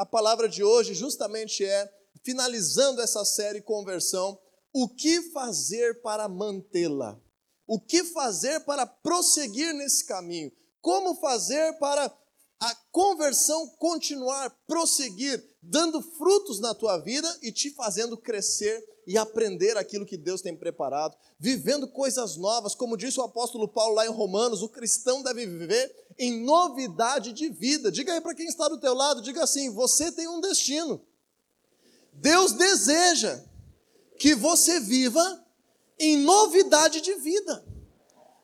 a palavra de hoje justamente é, finalizando essa série Conversão, o que fazer para mantê-la? O que fazer para prosseguir nesse caminho? Como fazer para a conversão continuar, prosseguir, dando frutos na tua vida e te fazendo crescer e aprender aquilo que Deus tem preparado, vivendo coisas novas, como disse o apóstolo Paulo lá em Romanos, o cristão deve viver em novidade de vida. Diga aí para quem está do teu lado, diga assim: você tem um destino. Deus deseja que você viva em novidade de vida.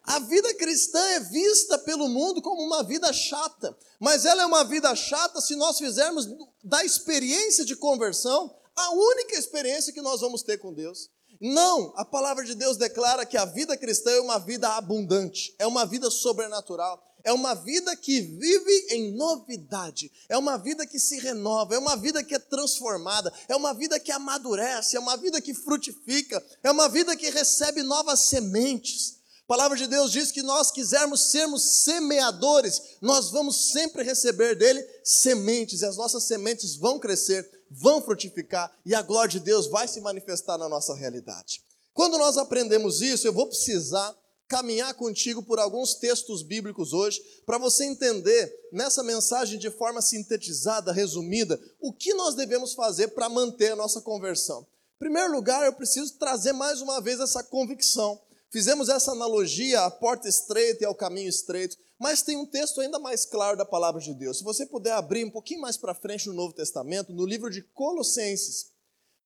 A vida cristã é vista pelo mundo como uma vida chata, mas ela é uma vida chata se nós fizermos da experiência de conversão a única experiência que nós vamos ter com Deus. Não, a palavra de Deus declara que a vida cristã é uma vida abundante, é uma vida sobrenatural, é uma vida que vive em novidade, é uma vida que se renova, é uma vida que é transformada, é uma vida que amadurece, é uma vida que frutifica, é uma vida que recebe novas sementes. A palavra de Deus diz que nós quisermos sermos semeadores, nós vamos sempre receber dele sementes, e as nossas sementes vão crescer, vão frutificar, e a glória de Deus vai se manifestar na nossa realidade. Quando nós aprendemos isso, eu vou precisar caminhar contigo por alguns textos bíblicos hoje, para você entender nessa mensagem de forma sintetizada, resumida, o que nós devemos fazer para manter a nossa conversão. Em primeiro lugar, eu preciso trazer mais uma vez essa convicção Fizemos essa analogia à porta estreita e ao caminho estreito, mas tem um texto ainda mais claro da palavra de Deus. Se você puder abrir um pouquinho mais para frente no Novo Testamento, no livro de Colossenses,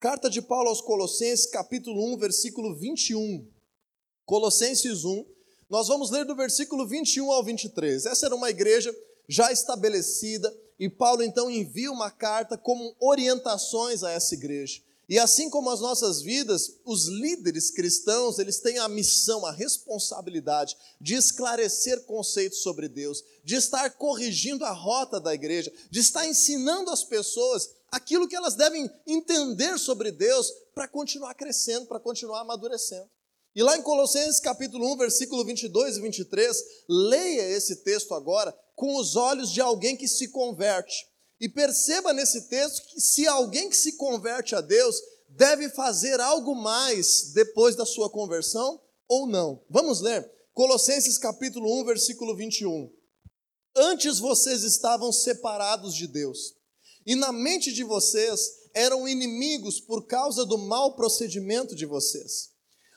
carta de Paulo aos Colossenses, capítulo 1, versículo 21. Colossenses 1, nós vamos ler do versículo 21 ao 23. Essa era uma igreja já estabelecida e Paulo então envia uma carta como orientações a essa igreja. E assim como as nossas vidas, os líderes cristãos, eles têm a missão, a responsabilidade de esclarecer conceitos sobre Deus, de estar corrigindo a rota da igreja, de estar ensinando as pessoas aquilo que elas devem entender sobre Deus para continuar crescendo, para continuar amadurecendo. E lá em Colossenses capítulo 1, versículo 22 e 23, leia esse texto agora com os olhos de alguém que se converte. E perceba nesse texto que se alguém que se converte a Deus deve fazer algo mais depois da sua conversão ou não. Vamos ler? Colossenses capítulo 1, versículo 21. Antes vocês estavam separados de Deus, e na mente de vocês eram inimigos por causa do mau procedimento de vocês.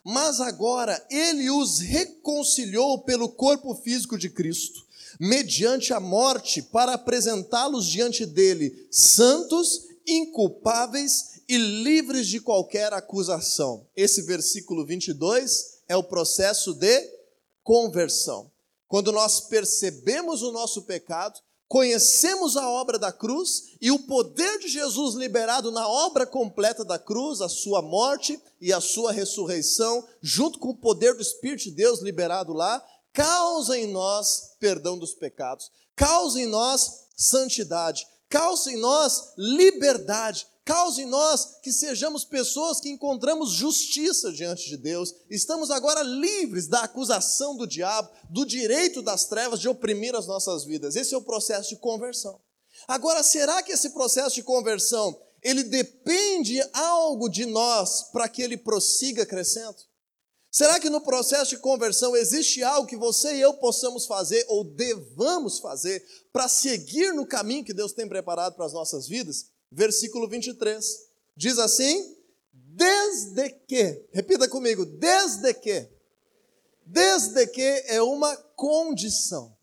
Mas agora ele os reconciliou pelo corpo físico de Cristo mediante a morte, para apresentá-los diante dele santos, inculpáveis e livres de qualquer acusação. Esse versículo 22 é o processo de conversão. Quando nós percebemos o nosso pecado, conhecemos a obra da cruz e o poder de Jesus liberado na obra completa da cruz, a sua morte e a sua ressurreição, junto com o poder do Espírito de Deus liberado lá, causa em nós perdão dos pecados, causa em nós santidade, causa em nós liberdade, causa em nós que sejamos pessoas que encontramos justiça diante de Deus, estamos agora livres da acusação do diabo, do direito das trevas de oprimir as nossas vidas. Esse é o processo de conversão. Agora, será que esse processo de conversão ele depende algo de nós para que ele prossiga crescendo? Será que no processo de conversão existe algo que você e eu possamos fazer ou devamos fazer para seguir no caminho que Deus tem preparado para as nossas vidas? Versículo 23 diz assim: Desde que, repita comigo, desde que, desde que é uma condição,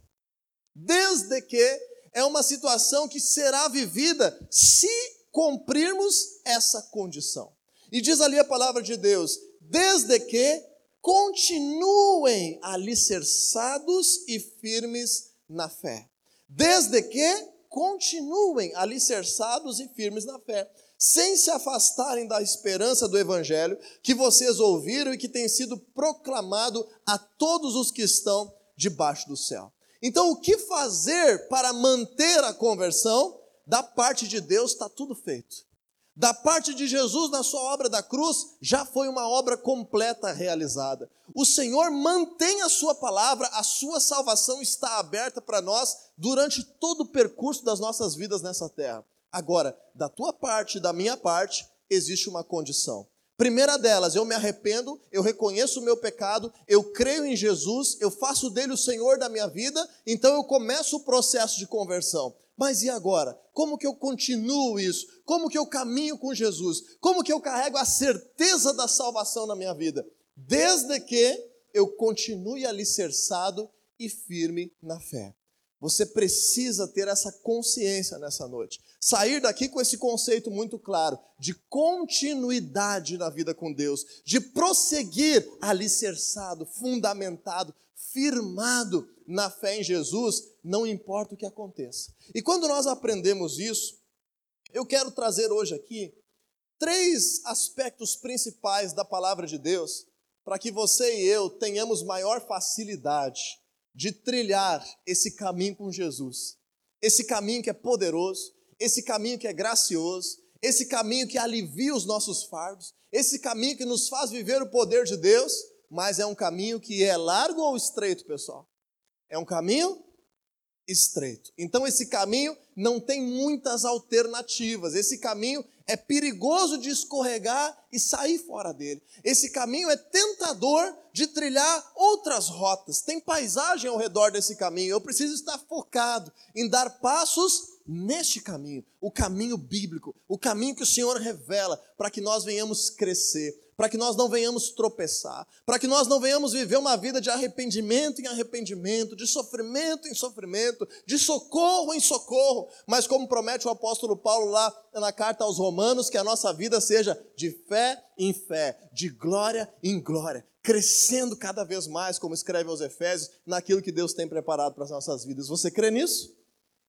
desde que é uma situação que será vivida se cumprirmos essa condição. E diz ali a palavra de Deus: desde que continuem alicerçados e firmes na fé. Desde que continuem alicerçados e firmes na fé, sem se afastarem da esperança do evangelho que vocês ouviram e que tem sido proclamado a todos os que estão debaixo do céu. Então, o que fazer para manter a conversão? Da parte de Deus está tudo feito. Da parte de Jesus, na sua obra da cruz, já foi uma obra completa realizada. O Senhor mantém a sua palavra, a sua salvação está aberta para nós durante todo o percurso das nossas vidas nessa terra. Agora, da tua parte e da minha parte, existe uma condição. Primeira delas, eu me arrependo, eu reconheço o meu pecado, eu creio em Jesus, eu faço dele o Senhor da minha vida, então eu começo o processo de conversão. Mas e agora? Como que eu continuo isso? Como que eu caminho com Jesus? Como que eu carrego a certeza da salvação na minha vida? Desde que eu continue alicerçado e firme na fé. Você precisa ter essa consciência nessa noite. Sair daqui com esse conceito muito claro de continuidade na vida com Deus, de prosseguir alicerçado, fundamentado, firmado na fé em Jesus, não importa o que aconteça. E quando nós aprendemos isso, eu quero trazer hoje aqui três aspectos principais da palavra de Deus para que você e eu tenhamos maior facilidade de trilhar esse caminho com Jesus. Esse caminho que é poderoso, esse caminho que é gracioso, esse caminho que alivia os nossos fardos, esse caminho que nos faz viver o poder de Deus, mas é um caminho que é largo ou estreito, pessoal? É um caminho estreito. Então esse caminho não tem muitas alternativas. Esse caminho é perigoso de escorregar e sair fora dele. Esse caminho é tentador de trilhar outras rotas. Tem paisagem ao redor desse caminho. Eu preciso estar focado em dar passos neste caminho, o caminho bíblico, o caminho que o Senhor revela para que nós venhamos crescer, para que nós não venhamos tropeçar, para que nós não venhamos viver uma vida de arrependimento em arrependimento, de sofrimento em sofrimento, de socorro em socorro, mas como promete o apóstolo Paulo lá na carta aos Romanos, que a nossa vida seja de fé em fé, de glória em glória, crescendo cada vez mais, como escreve aos Efésios, naquilo que Deus tem preparado para as nossas vidas. Você crê nisso?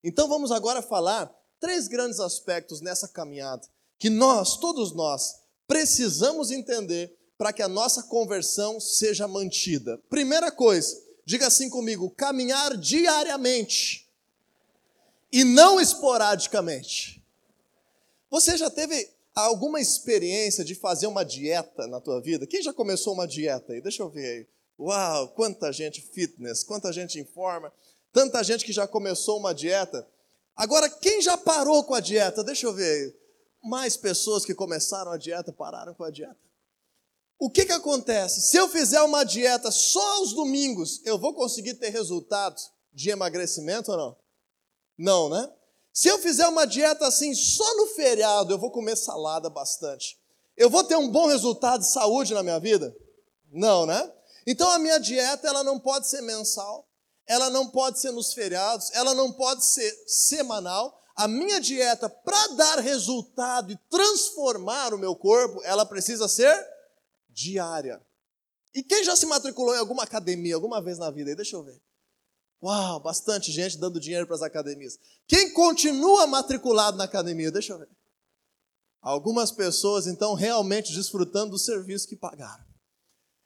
Então vamos agora falar três grandes aspectos nessa caminhada que nós, todos nós, precisamos entender para que a nossa conversão seja mantida. Primeira coisa, diga assim comigo: caminhar diariamente e não esporadicamente. Você já teve alguma experiência de fazer uma dieta na tua vida? Quem já começou uma dieta aí? Deixa eu ver aí. Uau, quanta gente fitness, quanta gente em forma, tanta gente que já começou uma dieta. Agora, quem já parou com a dieta? Deixa eu ver aí mais pessoas que começaram a dieta pararam com a dieta. O que, que acontece? Se eu fizer uma dieta só aos domingos, eu vou conseguir ter resultados de emagrecimento ou não? Não, né? Se eu fizer uma dieta assim só no feriado, eu vou comer salada bastante. Eu vou ter um bom resultado de saúde na minha vida? Não, né? Então a minha dieta ela não pode ser mensal, ela não pode ser nos feriados, ela não pode ser semanal, a minha dieta, para dar resultado e transformar o meu corpo, ela precisa ser diária. E quem já se matriculou em alguma academia alguma vez na vida? Deixa eu ver. Uau, bastante gente dando dinheiro para as academias. Quem continua matriculado na academia? Deixa eu ver. Algumas pessoas, então, realmente desfrutando do serviço que pagaram.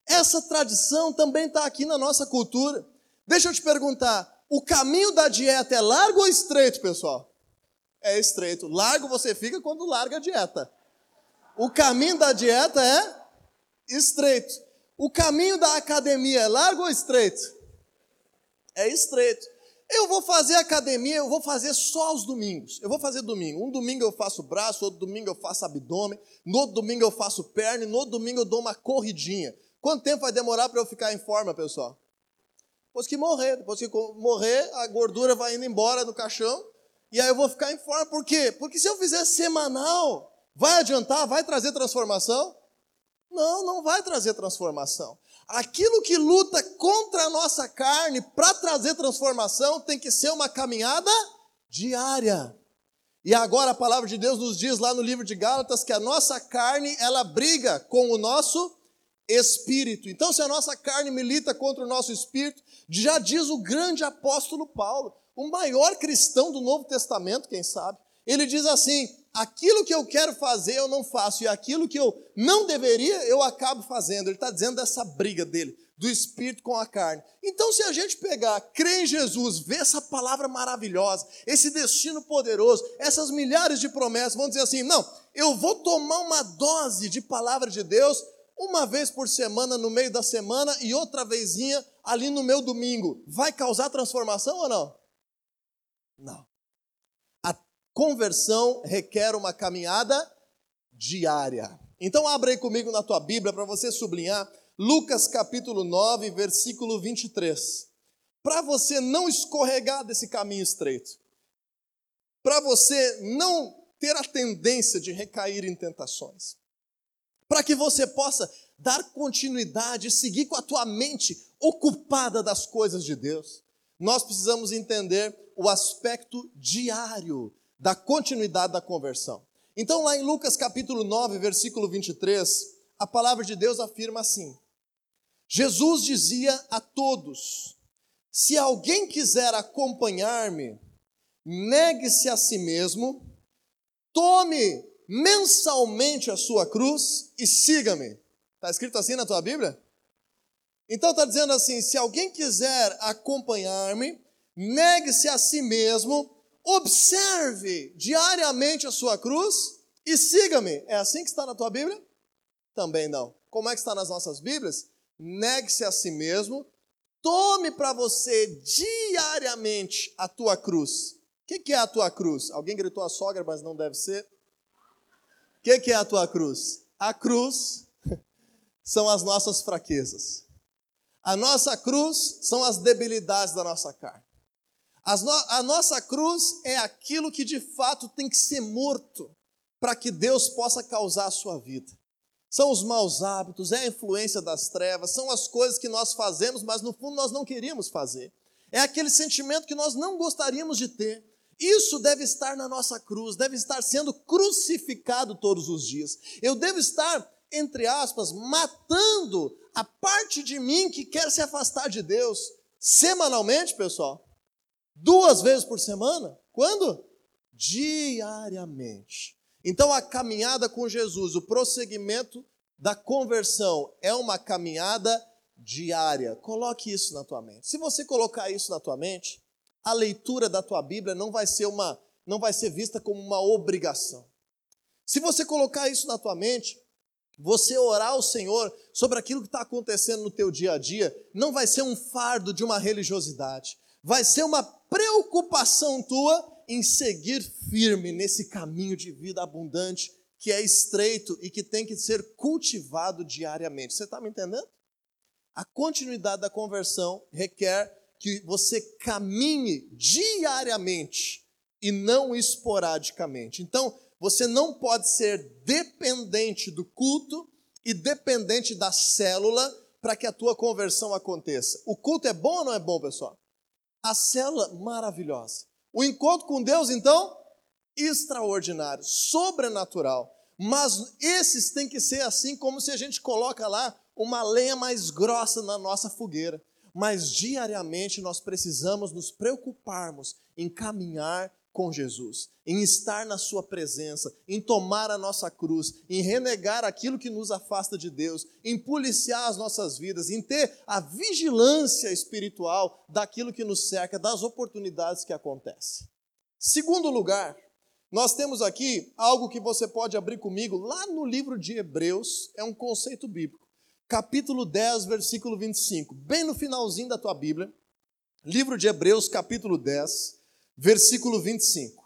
Essa tradição também está aqui na nossa cultura. Deixa eu te perguntar: o caminho da dieta é largo ou estreito, pessoal? É estreito. Largo você fica quando larga a dieta. O caminho da dieta é estreito. O caminho da academia é largo ou estreito? É estreito. Eu vou fazer academia, eu vou fazer só aos domingos. Eu vou fazer domingo. Um domingo eu faço braço, outro domingo eu faço abdômen, no outro domingo eu faço perna, no outro domingo eu dou uma corridinha. Quanto tempo vai demorar para eu ficar em forma, pessoal? Depois que morrer, depois que morrer, a gordura vai indo embora do caixão e aí eu vou ficar em forma. Por quê? Porque se eu fizer semanal, vai adiantar? Vai trazer transformação? Não, não vai trazer transformação. Aquilo que luta contra a nossa carne para trazer transformação tem que ser uma caminhada diária. E agora a palavra de Deus nos diz lá no livro de Gálatas que a nossa carne, ela briga com o nosso espírito. Então, se a nossa carne milita contra o nosso espírito, já diz o grande apóstolo Paulo, o maior cristão do Novo Testamento, quem sabe, ele diz assim: aquilo que eu quero fazer eu não faço, e aquilo que eu não deveria eu acabo fazendo. Ele está dizendo dessa briga dele, do espírito com a carne. Então, se a gente pegar, crer em Jesus, ver essa palavra maravilhosa, esse destino poderoso, essas milhares de promessas, vamos dizer assim: não, eu vou tomar uma dose de palavra de Deus uma vez por semana no meio da semana e outra vezinha ali no meu domingo. Vai causar transformação ou não? Não. A Conversão requer uma caminhada diária. Então abra aí comigo na tua Bíblia para você sublinhar Lucas capítulo 9, versículo 23. Para você não escorregar desse caminho estreito. Para você não ter a tendência de recair em tentações. Para que você possa dar continuidade e seguir com a tua mente ocupada das coisas de Deus. Nós precisamos entender o aspecto diário da continuidade da conversão. Então, lá em Lucas capítulo 9, versículo 23, a palavra de Deus afirma assim: Jesus dizia a todos: Se alguém quiser acompanhar-me, negue-se a si mesmo, tome mensalmente a sua cruz e siga-me. Está escrito assim na tua Bíblia? Então está dizendo assim: se alguém quiser acompanhar-me, negue-se a si mesmo, observe diariamente a sua cruz e siga-me. É assim que está na tua Bíblia? Também não. Como é que está nas nossas Bíblias? Negue-se a si mesmo, tome para você diariamente a tua cruz. O que, que, é a tua cruz? Alguém gritou a sogra, mas não deve ser. O que, que é a tua cruz? A cruz são as nossas fraquezas. A nossa cruz são as debilidades da nossa carne. No, a nossa cruz é aquilo que de fato tem que ser morto para que Deus possa causar a sua vida. São os maus hábitos, é a influência das trevas, são as coisas que nós fazemos, mas no fundo nós não queríamos fazer. É aquele sentimento que nós não gostaríamos de ter. Isso deve estar na nossa cruz, deve estar sendo crucificado todos os dias. Eu devo estar, entre aspas, matando a parte de mim que quer se afastar de Deus semanalmente, pessoal. Duas vezes por semana? Quando? Diariamente. Então a caminhada com Jesus, o prosseguimento da conversão é uma caminhada diária. Coloque isso na tua mente. Se você colocar isso na tua mente, a leitura da tua Bíblia não vai ser uma não vai ser vista como uma obrigação. Se você colocar isso na tua mente, você orar ao Senhor sobre aquilo que está acontecendo no teu dia a dia, não vai ser um fardo de uma religiosidade, vai ser uma preocupação tua em seguir firme nesse caminho de vida abundante que é estreito e que tem que ser cultivado diariamente. Você está me entendendo? A continuidade da conversão requer que você caminhe diariamente e não esporadicamente. Então, você não pode ser dependente do culto e dependente da célula para que a tua conversão aconteça. O culto é bom ou não é bom, pessoal? A célula, maravilhosa. O encontro com Deus, então, extraordinário, sobrenatural. Mas esses têm que ser assim, como se a gente coloca lá uma lenha mais grossa na nossa fogueira. Mas diariamente nós precisamos nos preocuparmos em caminhar com Jesus, em estar na Sua presença, em tomar a nossa cruz, em renegar aquilo que nos afasta de Deus, em policiar as nossas vidas, em ter a vigilância espiritual daquilo que nos cerca, das oportunidades que acontecem. Segundo lugar, nós temos aqui algo que você pode abrir comigo lá no livro de Hebreus, é um conceito bíblico. Capítulo 10, versículo 25, bem no finalzinho da tua Bíblia. Livro de Hebreus, capítulo 10, versículo 25.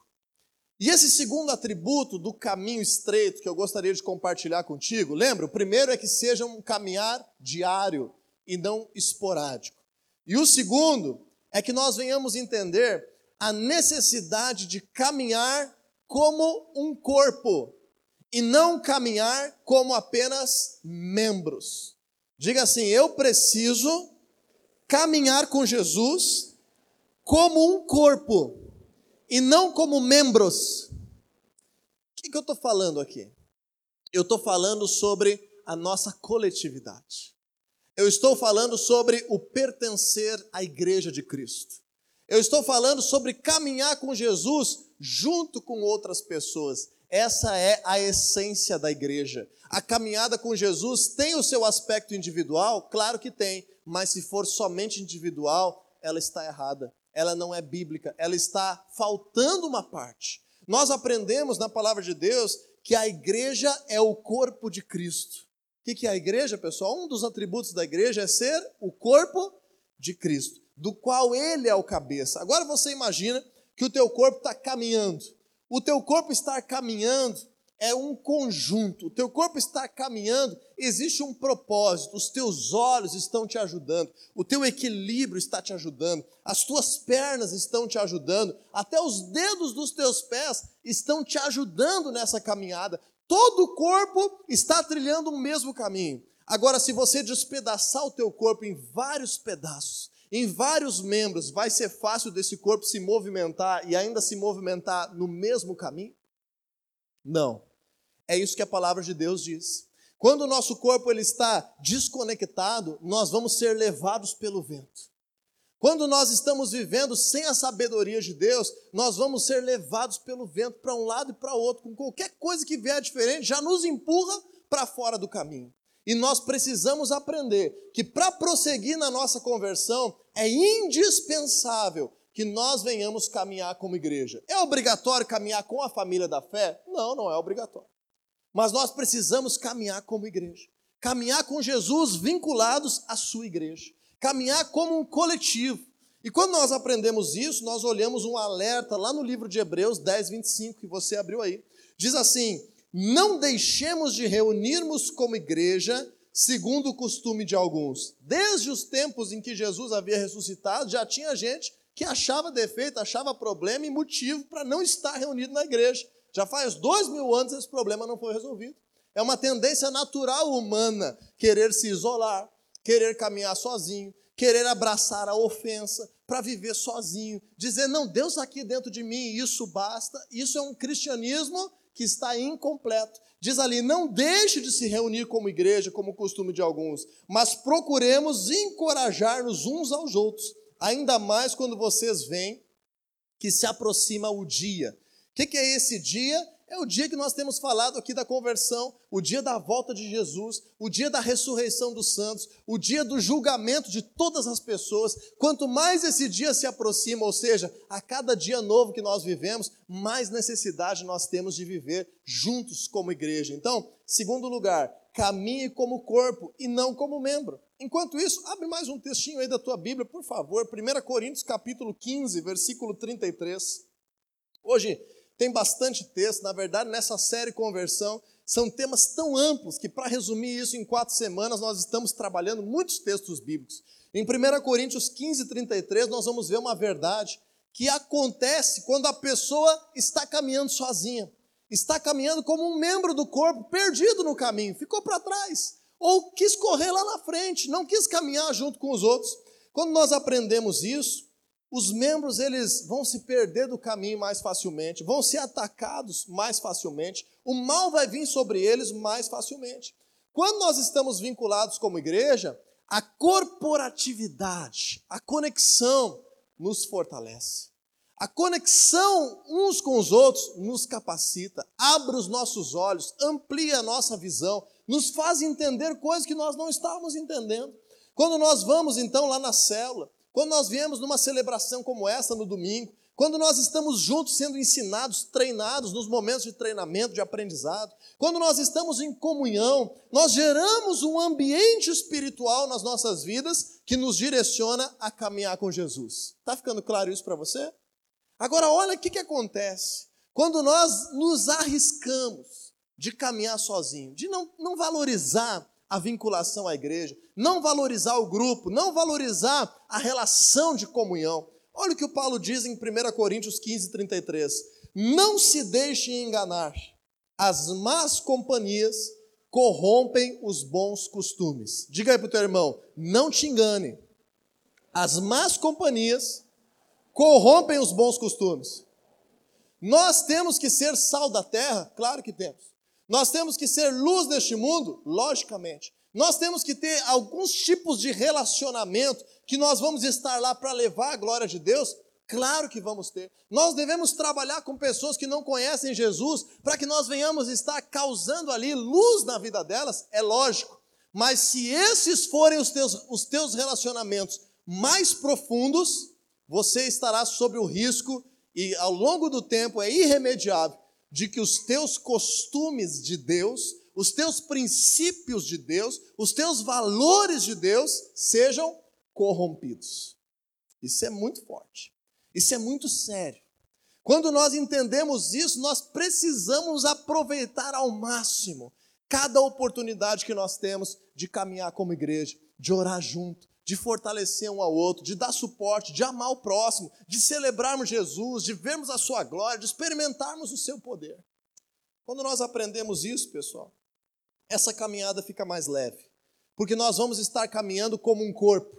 E esse segundo atributo do caminho estreito que eu gostaria de compartilhar contigo, lembra? O primeiro é que seja um caminhar diário e não esporádico. E o segundo é que nós venhamos entender a necessidade de caminhar como um corpo e não caminhar como apenas membros. Diga assim: eu preciso caminhar com Jesus como um corpo e não como membros. O que, que eu estou falando aqui? Eu estou falando sobre a nossa coletividade. Eu estou falando sobre o pertencer à igreja de Cristo. Eu estou falando sobre caminhar com Jesus junto com outras pessoas. Essa é a essência da igreja. A caminhada com Jesus tem o seu aspecto individual? Claro que tem, mas se for somente individual, ela está errada ela não é bíblica, ela está faltando uma parte. Nós aprendemos na palavra de Deus que a igreja é o corpo de Cristo. O que é a igreja, pessoal? Um dos atributos da igreja é ser o corpo de Cristo, do qual ele é o cabeça. Agora você imagina que o teu corpo está caminhando. O teu corpo estar caminhando é um conjunto. O teu corpo está caminhando, existe um propósito. Os teus olhos estão te ajudando, o teu equilíbrio está te ajudando, as tuas pernas estão te ajudando, até os dedos dos teus pés estão te ajudando nessa caminhada. Todo o corpo está trilhando o mesmo caminho. Agora, se você despedaçar o teu corpo em vários pedaços, em vários membros, vai ser fácil desse corpo se movimentar e ainda se movimentar no mesmo caminho? Não. É isso que a palavra de Deus diz. Quando o nosso corpo ele está desconectado, nós vamos ser levados pelo vento. Quando nós estamos vivendo sem a sabedoria de Deus, nós vamos ser levados pelo vento para um lado e para outro, com qualquer coisa que vier diferente, já nos empurra para fora do caminho. E nós precisamos aprender que para prosseguir na nossa conversão, é indispensável que nós venhamos caminhar como igreja. É obrigatório caminhar com a família da fé? Não, não é obrigatório. Mas nós precisamos caminhar como igreja. Caminhar com Jesus vinculados à sua igreja. Caminhar como um coletivo. E quando nós aprendemos isso, nós olhamos um alerta lá no livro de Hebreus 10, 25, que você abriu aí. Diz assim: Não deixemos de reunirmos como igreja, segundo o costume de alguns. Desde os tempos em que Jesus havia ressuscitado, já tinha gente que achava defeito, achava problema e motivo para não estar reunido na igreja. Já faz dois mil anos esse problema não foi resolvido. É uma tendência natural humana querer se isolar, querer caminhar sozinho, querer abraçar a ofensa, para viver sozinho, dizer, não, Deus está aqui dentro de mim, isso basta. Isso é um cristianismo que está incompleto. Diz ali: não deixe de se reunir como igreja, como costume de alguns, mas procuremos encorajar-nos uns aos outros, ainda mais quando vocês veem que se aproxima o dia que, que é esse dia? É o dia que nós temos falado aqui da conversão, o dia da volta de Jesus, o dia da ressurreição dos santos, o dia do julgamento de todas as pessoas. Quanto mais esse dia se aproxima, ou seja, a cada dia novo que nós vivemos, mais necessidade nós temos de viver juntos como igreja. Então, segundo lugar, caminhe como corpo e não como membro. Enquanto isso, abre mais um textinho aí da tua Bíblia, por favor, 1 Coríntios capítulo 15, versículo 33. Hoje tem bastante texto, na verdade, nessa série Conversão, são temas tão amplos que, para resumir isso em quatro semanas, nós estamos trabalhando muitos textos bíblicos. Em 1 Coríntios 15, 33, nós vamos ver uma verdade que acontece quando a pessoa está caminhando sozinha, está caminhando como um membro do corpo, perdido no caminho, ficou para trás, ou quis correr lá na frente, não quis caminhar junto com os outros. Quando nós aprendemos isso, os membros eles vão se perder do caminho mais facilmente, vão ser atacados mais facilmente, o mal vai vir sobre eles mais facilmente. Quando nós estamos vinculados como igreja, a corporatividade, a conexão nos fortalece. A conexão uns com os outros nos capacita, abre os nossos olhos, amplia a nossa visão, nos faz entender coisas que nós não estávamos entendendo. Quando nós vamos então lá na célula, quando nós viemos numa celebração como essa no domingo, quando nós estamos juntos sendo ensinados, treinados nos momentos de treinamento, de aprendizado, quando nós estamos em comunhão, nós geramos um ambiente espiritual nas nossas vidas que nos direciona a caminhar com Jesus. Está ficando claro isso para você? Agora, olha o que, que acontece quando nós nos arriscamos de caminhar sozinho, de não, não valorizar a vinculação à igreja, não valorizar o grupo, não valorizar a relação de comunhão. Olha o que o Paulo diz em 1 Coríntios 15, 33. Não se deixem enganar, as más companhias corrompem os bons costumes. Diga aí para o teu irmão, não te engane, as más companhias corrompem os bons costumes. Nós temos que ser sal da terra? Claro que temos. Nós temos que ser luz neste mundo? Logicamente. Nós temos que ter alguns tipos de relacionamento que nós vamos estar lá para levar a glória de Deus? Claro que vamos ter. Nós devemos trabalhar com pessoas que não conhecem Jesus para que nós venhamos estar causando ali luz na vida delas? É lógico. Mas se esses forem os teus, os teus relacionamentos mais profundos, você estará sob o risco, e ao longo do tempo é irremediável, de que os teus costumes de Deus, os teus princípios de Deus, os teus valores de Deus sejam corrompidos. Isso é muito forte. Isso é muito sério. Quando nós entendemos isso, nós precisamos aproveitar ao máximo cada oportunidade que nós temos de caminhar como igreja, de orar junto, de fortalecer um ao outro, de dar suporte, de amar o próximo, de celebrarmos Jesus, de vermos a sua glória, de experimentarmos o seu poder. Quando nós aprendemos isso, pessoal, essa caminhada fica mais leve, porque nós vamos estar caminhando como um corpo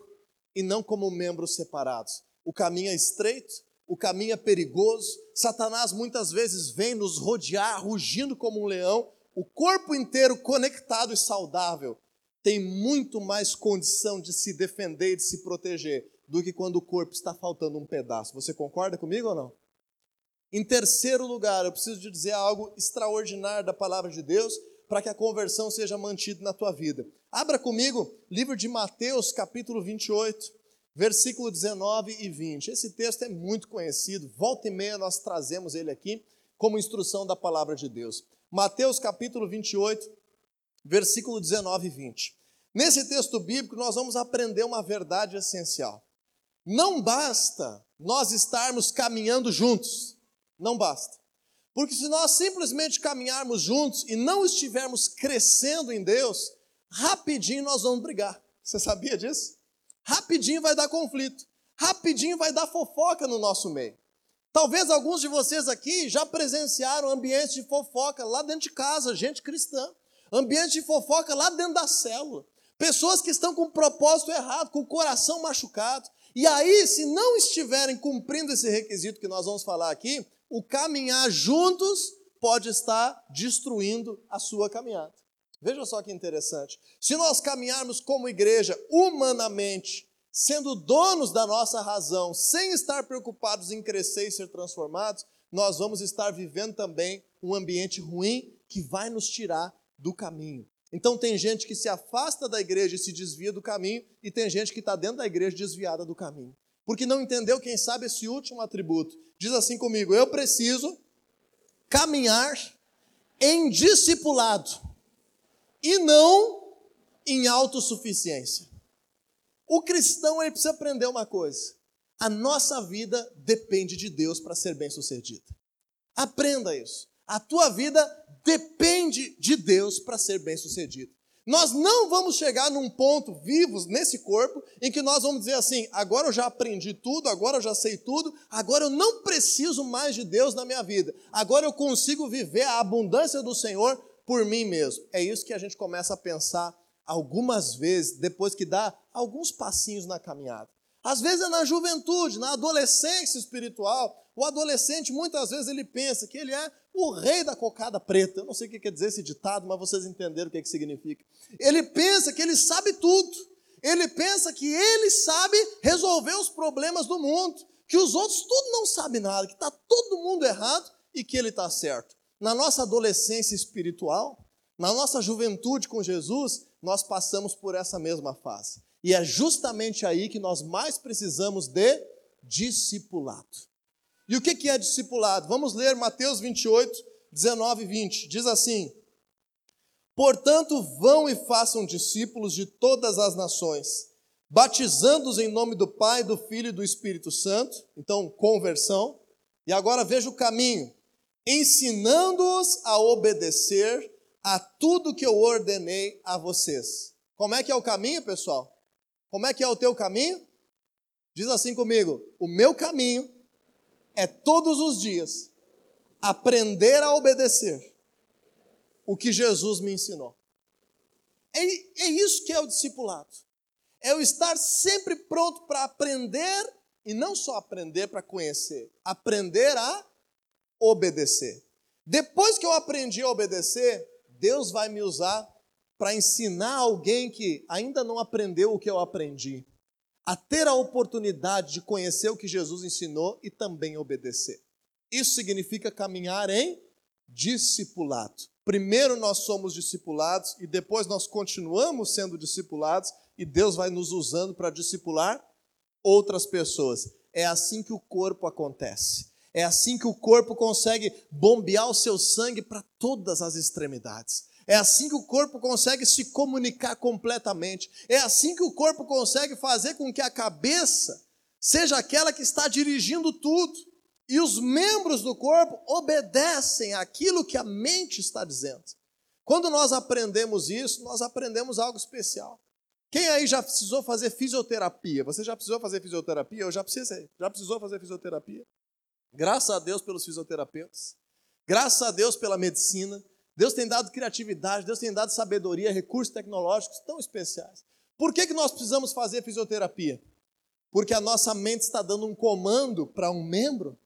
e não como membros separados. O caminho é estreito, o caminho é perigoso. Satanás muitas vezes vem nos rodear, rugindo como um leão. O corpo inteiro conectado e saudável tem muito mais condição de se defender e de se proteger do que quando o corpo está faltando um pedaço. Você concorda comigo ou não? Em terceiro lugar, eu preciso de dizer algo extraordinário da palavra de Deus para que a conversão seja mantida na tua vida. Abra comigo livro de Mateus, capítulo 28 versículo 19 e 20. Esse texto é muito conhecido, volta e meia nós trazemos ele aqui como instrução da palavra de Deus. Mateus capítulo 28, versículo 19 e 20. Nesse texto bíblico nós vamos aprender uma verdade essencial. Não basta nós estarmos caminhando juntos, não basta. Porque se nós simplesmente caminharmos juntos e não estivermos crescendo em Deus, rapidinho nós vamos brigar. Você sabia disso? rapidinho vai dar conflito, rapidinho vai dar fofoca no nosso meio. Talvez alguns de vocês aqui já presenciaram ambientes de fofoca lá dentro de casa, gente cristã, ambiente de fofoca lá dentro da célula, pessoas que estão com o propósito errado, com o coração machucado. E aí, se não estiverem cumprindo esse requisito que nós vamos falar aqui, o caminhar juntos pode estar destruindo a sua caminhada. Veja só que interessante. Se nós caminharmos como igreja humanamente, sendo donos da nossa razão, sem estar preocupados em crescer e ser transformados, nós vamos estar vivendo também um ambiente ruim que vai nos tirar do caminho. Então tem gente que se afasta da igreja e se desvia do caminho, e tem gente que está dentro da igreja desviada do caminho. Porque não entendeu, quem sabe, esse último atributo. Diz assim comigo: eu preciso caminhar em discipulado e não em autossuficiência. O cristão ele precisa aprender uma coisa: a nossa vida depende de Deus para ser bem-sucedida. Aprenda isso. A tua vida depende de Deus para ser bem-sucedida. Nós não vamos chegar num ponto vivos nesse corpo em que nós vamos dizer assim: agora eu já aprendi tudo, agora eu já sei tudo, agora eu não preciso mais de Deus na minha vida, agora eu consigo viver a abundância do Senhor por mim mesmo. É isso que a gente começa a pensar algumas vezes, depois que dá alguns passinhos na caminhada. Às vezes é na juventude, na adolescência espiritual. O adolescente, muitas vezes, ele pensa que ele é o rei da cocada preta. Eu não sei o que quer dizer esse ditado, mas vocês entenderam o que, é que significa. Ele pensa que ele sabe tudo. Ele pensa que ele sabe resolver os problemas do mundo. Que os outros tudo não sabem nada, que está todo mundo errado e que ele está certo. Na nossa adolescência espiritual, na nossa juventude com Jesus, nós passamos por essa mesma fase. E é justamente aí que nós mais precisamos de discipulado. E o que é discipulado? Vamos ler Mateus 28, 19 e 20. Diz assim: Portanto, vão e façam discípulos de todas as nações, batizando-os em nome do Pai, do Filho e do Espírito Santo. Então, conversão. E agora veja o caminho ensinando-os a obedecer a tudo que eu ordenei a vocês. Como é que é o caminho, pessoal? Como é que é o teu caminho? Diz assim comigo: o meu caminho é todos os dias aprender a obedecer o que Jesus me ensinou. É, é isso que é o discipulado. É o estar sempre pronto para aprender e não só aprender para conhecer, aprender a obedecer. Depois que eu aprendi a obedecer, Deus vai me usar para ensinar alguém que ainda não aprendeu o que eu aprendi, a ter a oportunidade de conhecer o que Jesus ensinou e também obedecer. Isso significa caminhar em discipulado. Primeiro nós somos discipulados e depois nós continuamos sendo discipulados e Deus vai nos usando para discipular outras pessoas. É assim que o corpo acontece. É assim que o corpo consegue bombear o seu sangue para todas as extremidades. É assim que o corpo consegue se comunicar completamente. É assim que o corpo consegue fazer com que a cabeça seja aquela que está dirigindo tudo E os membros do corpo obedecem àquilo que a mente está dizendo. Quando nós aprendemos isso, nós aprendemos algo especial. Quem aí já precisou fazer fisioterapia? Você já precisou fazer fisioterapia? Eu já precisei. Já precisou fazer fisioterapia? Graças a Deus pelos fisioterapeutas. Graças a Deus pela medicina. Deus tem dado criatividade, Deus tem dado sabedoria, recursos tecnológicos tão especiais. Por que, que nós precisamos fazer fisioterapia? Porque a nossa mente está dando um comando para um membro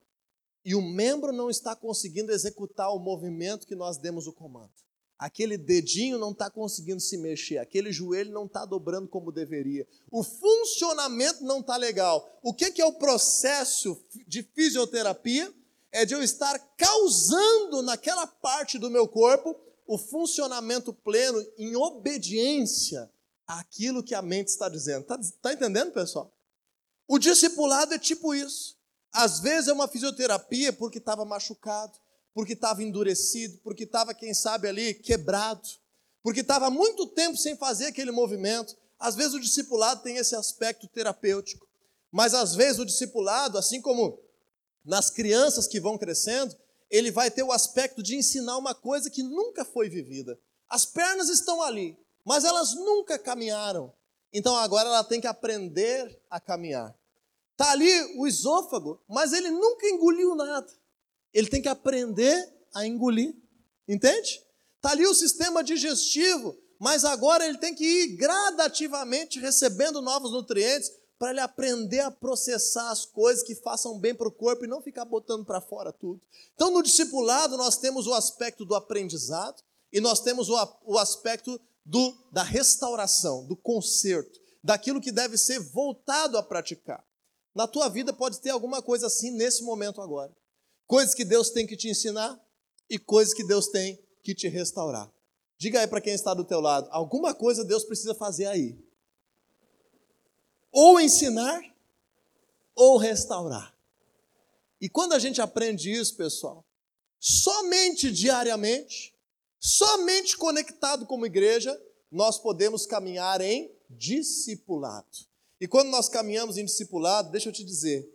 e o membro não está conseguindo executar o movimento que nós demos o comando aquele dedinho não está conseguindo se mexer, aquele joelho não está dobrando como deveria, o funcionamento não está legal. O que, que é o processo de fisioterapia? É de eu estar causando naquela parte do meu corpo o funcionamento pleno em obediência àquilo que a mente está dizendo. Está tá entendendo, pessoal? O discipulado é tipo isso. Às vezes é uma fisioterapia porque estava machucado porque estava endurecido, porque estava, quem sabe, ali quebrado, porque estava muito tempo sem fazer aquele movimento. Às vezes o discipulado tem esse aspecto terapêutico, mas às vezes o discipulado, assim como nas crianças que vão crescendo, ele vai ter o aspecto de ensinar uma coisa que nunca foi vivida. As pernas estão ali, mas elas nunca caminharam. Então agora ela tem que aprender a caminhar. Está ali o esôfago, mas ele nunca engoliu nada ele tem que aprender a engolir. Entende? Está ali o sistema digestivo, mas agora ele tem que ir gradativamente recebendo novos nutrientes para ele aprender a processar as coisas que façam bem para o corpo e não ficar botando para fora tudo. Então, no discipulado, nós temos o aspecto do aprendizado e nós temos o, o aspecto do, da restauração, do conserto, daquilo que deve ser voltado a praticar. Na tua vida pode ter alguma coisa assim nesse momento agora. Coisas que Deus tem que te ensinar e coisas que Deus tem que te restaurar. Diga aí para quem está do teu lado, alguma coisa Deus precisa fazer aí. Ou ensinar ou restaurar. E quando a gente aprende isso, pessoal, somente diariamente, somente conectado como igreja, nós podemos caminhar em discipulado. E quando nós caminhamos em discipulado, deixa eu te dizer,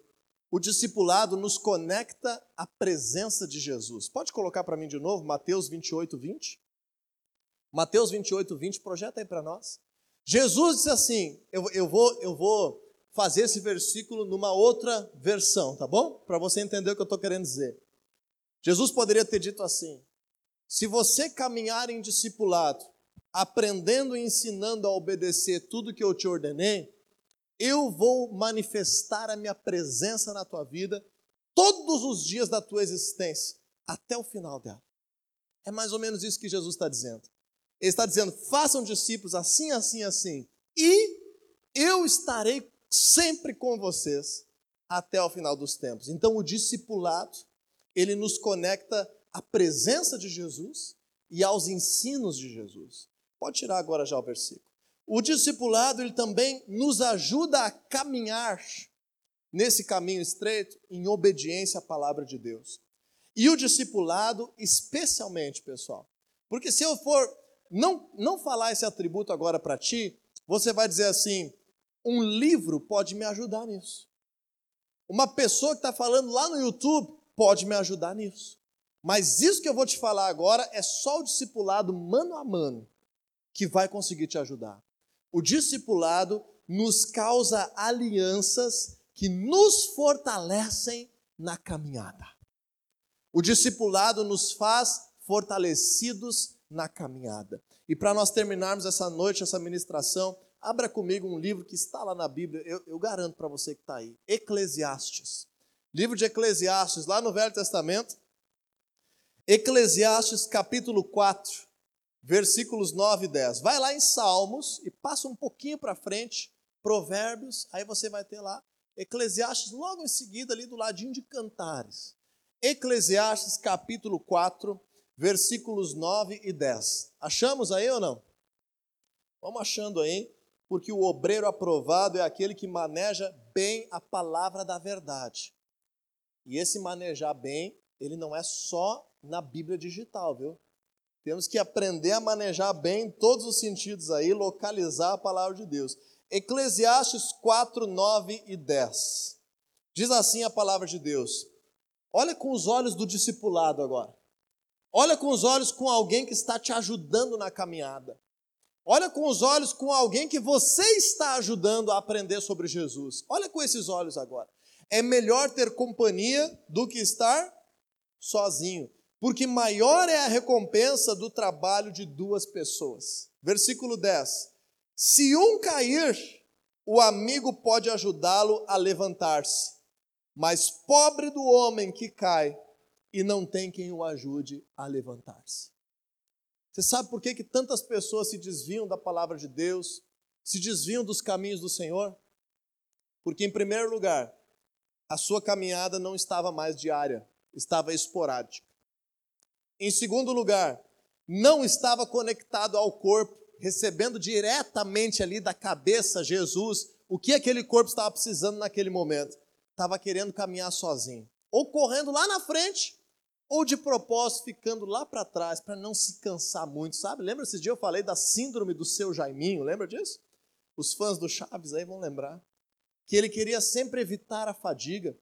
o discipulado nos conecta à presença de Jesus. Pode colocar para mim de novo Mateus 28, 20? Mateus 28, 20, projeta aí para nós. Jesus disse assim: eu, eu, vou, eu vou fazer esse versículo numa outra versão, tá bom? Para você entender o que eu estou querendo dizer. Jesus poderia ter dito assim: se você caminhar em discipulado, aprendendo e ensinando a obedecer tudo que eu te ordenei, eu vou manifestar a minha presença na tua vida todos os dias da tua existência, até o final dela. É mais ou menos isso que Jesus está dizendo. Ele está dizendo: façam discípulos assim, assim, assim, e eu estarei sempre com vocês até o final dos tempos. Então, o discipulado, ele nos conecta à presença de Jesus e aos ensinos de Jesus. Pode tirar agora já o versículo. O discipulado ele também nos ajuda a caminhar nesse caminho estreito em obediência à palavra de Deus. E o discipulado, especialmente, pessoal, porque se eu for não, não falar esse atributo agora para ti, você vai dizer assim: um livro pode me ajudar nisso. Uma pessoa que está falando lá no YouTube pode me ajudar nisso. Mas isso que eu vou te falar agora é só o discipulado mano a mano que vai conseguir te ajudar. O discipulado nos causa alianças que nos fortalecem na caminhada. O discipulado nos faz fortalecidos na caminhada. E para nós terminarmos essa noite, essa ministração, abra comigo um livro que está lá na Bíblia, eu, eu garanto para você que está aí: Eclesiastes. Livro de Eclesiastes, lá no Velho Testamento. Eclesiastes capítulo 4 versículos 9 e 10. Vai lá em Salmos e passa um pouquinho para frente, Provérbios, aí você vai ter lá Eclesiastes logo em seguida ali do ladinho de Cantares. Eclesiastes capítulo 4, versículos 9 e 10. Achamos aí ou não? Vamos achando aí, porque o obreiro aprovado é aquele que maneja bem a palavra da verdade. E esse manejar bem, ele não é só na Bíblia digital, viu? Temos que aprender a manejar bem em todos os sentidos aí, localizar a palavra de Deus. Eclesiastes 4, 9 e 10. Diz assim a palavra de Deus: Olha com os olhos do discipulado agora. Olha com os olhos com alguém que está te ajudando na caminhada. Olha com os olhos com alguém que você está ajudando a aprender sobre Jesus. Olha com esses olhos agora. É melhor ter companhia do que estar sozinho, porque maior é a recompensa do trabalho de duas pessoas. Versículo 10. Se um cair, o amigo pode ajudá-lo a levantar-se, mas pobre do homem que cai e não tem quem o ajude a levantar-se. Você sabe por que, que tantas pessoas se desviam da palavra de Deus, se desviam dos caminhos do Senhor? Porque, em primeiro lugar, a sua caminhada não estava mais diária, estava esporádica. Em segundo lugar, não estava conectado ao corpo, recebendo diretamente ali da cabeça Jesus o que aquele corpo estava precisando naquele momento. Estava querendo caminhar sozinho, ou correndo lá na frente, ou de propósito ficando lá para trás para não se cansar muito, sabe? Lembra esse dia eu falei da síndrome do seu Jaiminho, lembra disso? Os fãs do Chaves aí vão lembrar que ele queria sempre evitar a fadiga.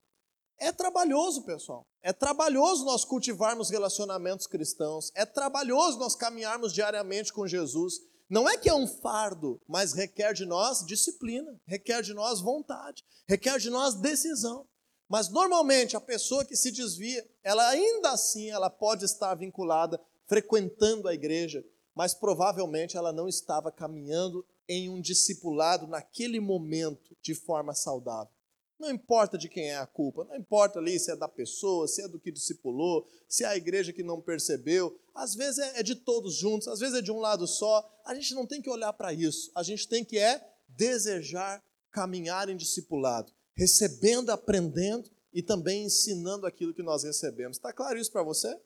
É trabalhoso, pessoal. É trabalhoso nós cultivarmos relacionamentos cristãos, é trabalhoso nós caminharmos diariamente com Jesus. Não é que é um fardo, mas requer de nós disciplina, requer de nós vontade, requer de nós decisão. Mas normalmente a pessoa que se desvia, ela ainda assim ela pode estar vinculada, frequentando a igreja, mas provavelmente ela não estava caminhando em um discipulado naquele momento de forma saudável. Não importa de quem é a culpa, não importa ali se é da pessoa, se é do que discipulou, se é a igreja que não percebeu, às vezes é, é de todos juntos, às vezes é de um lado só. A gente não tem que olhar para isso, a gente tem que é desejar caminhar em discipulado recebendo, aprendendo e também ensinando aquilo que nós recebemos. Está claro isso para você?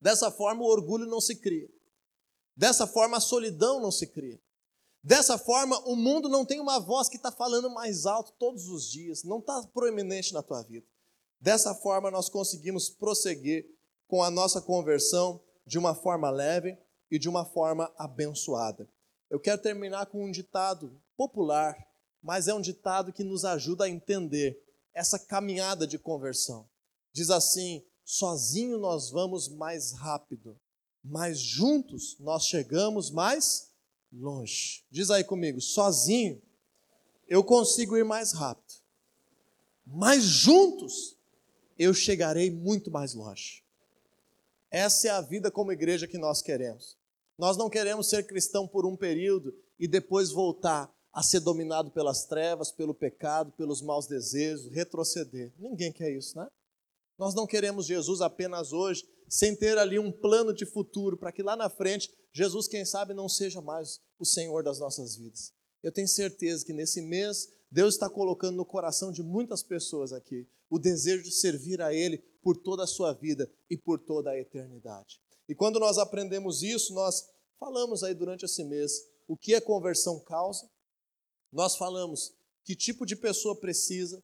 Dessa forma, o orgulho não se cria. Dessa forma, a solidão não se cria. Dessa forma, o mundo não tem uma voz que está falando mais alto todos os dias, não está proeminente na tua vida. Dessa forma, nós conseguimos prosseguir com a nossa conversão de uma forma leve e de uma forma abençoada. Eu quero terminar com um ditado popular mas é um ditado que nos ajuda a entender essa caminhada de conversão. Diz assim: sozinho nós vamos mais rápido, mas juntos nós chegamos mais longe. Diz aí comigo: sozinho eu consigo ir mais rápido, mas juntos eu chegarei muito mais longe. Essa é a vida como igreja que nós queremos. Nós não queremos ser cristão por um período e depois voltar a ser dominado pelas trevas, pelo pecado, pelos maus desejos, retroceder. Ninguém quer isso, né? Nós não queremos Jesus apenas hoje, sem ter ali um plano de futuro, para que lá na frente, Jesus, quem sabe, não seja mais o Senhor das nossas vidas. Eu tenho certeza que nesse mês, Deus está colocando no coração de muitas pessoas aqui o desejo de servir a Ele por toda a sua vida e por toda a eternidade. E quando nós aprendemos isso, nós falamos aí durante esse mês o que a conversão causa, nós falamos que tipo de pessoa precisa,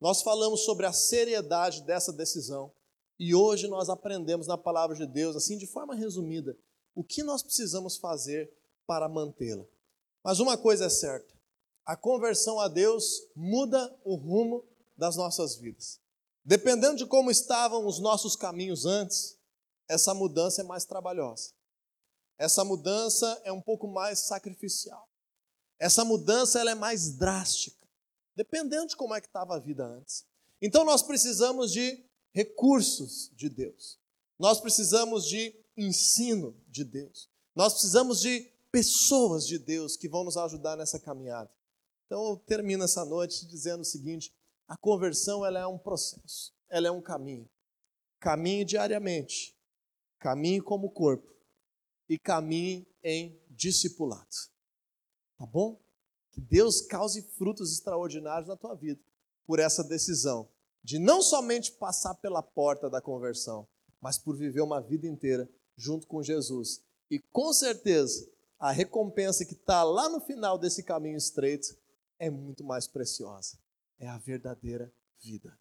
nós falamos sobre a seriedade dessa decisão e hoje nós aprendemos na palavra de Deus, assim de forma resumida, o que nós precisamos fazer para mantê-la. Mas uma coisa é certa: a conversão a Deus muda o rumo das nossas vidas. Dependendo de como estavam os nossos caminhos antes, essa mudança é mais trabalhosa. Essa mudança é um pouco mais sacrificial. Essa mudança ela é mais drástica, dependendo de como é que estava a vida antes. Então nós precisamos de recursos de Deus. Nós precisamos de ensino de Deus. Nós precisamos de pessoas de Deus que vão nos ajudar nessa caminhada. Então eu termino essa noite dizendo o seguinte: a conversão ela é um processo, ela é um caminho. Caminhe diariamente, caminhe como corpo e caminhe em discipulado. Tá bom? Que Deus cause frutos extraordinários na tua vida por essa decisão de não somente passar pela porta da conversão, mas por viver uma vida inteira junto com Jesus. E com certeza, a recompensa que está lá no final desse caminho estreito é muito mais preciosa. É a verdadeira vida.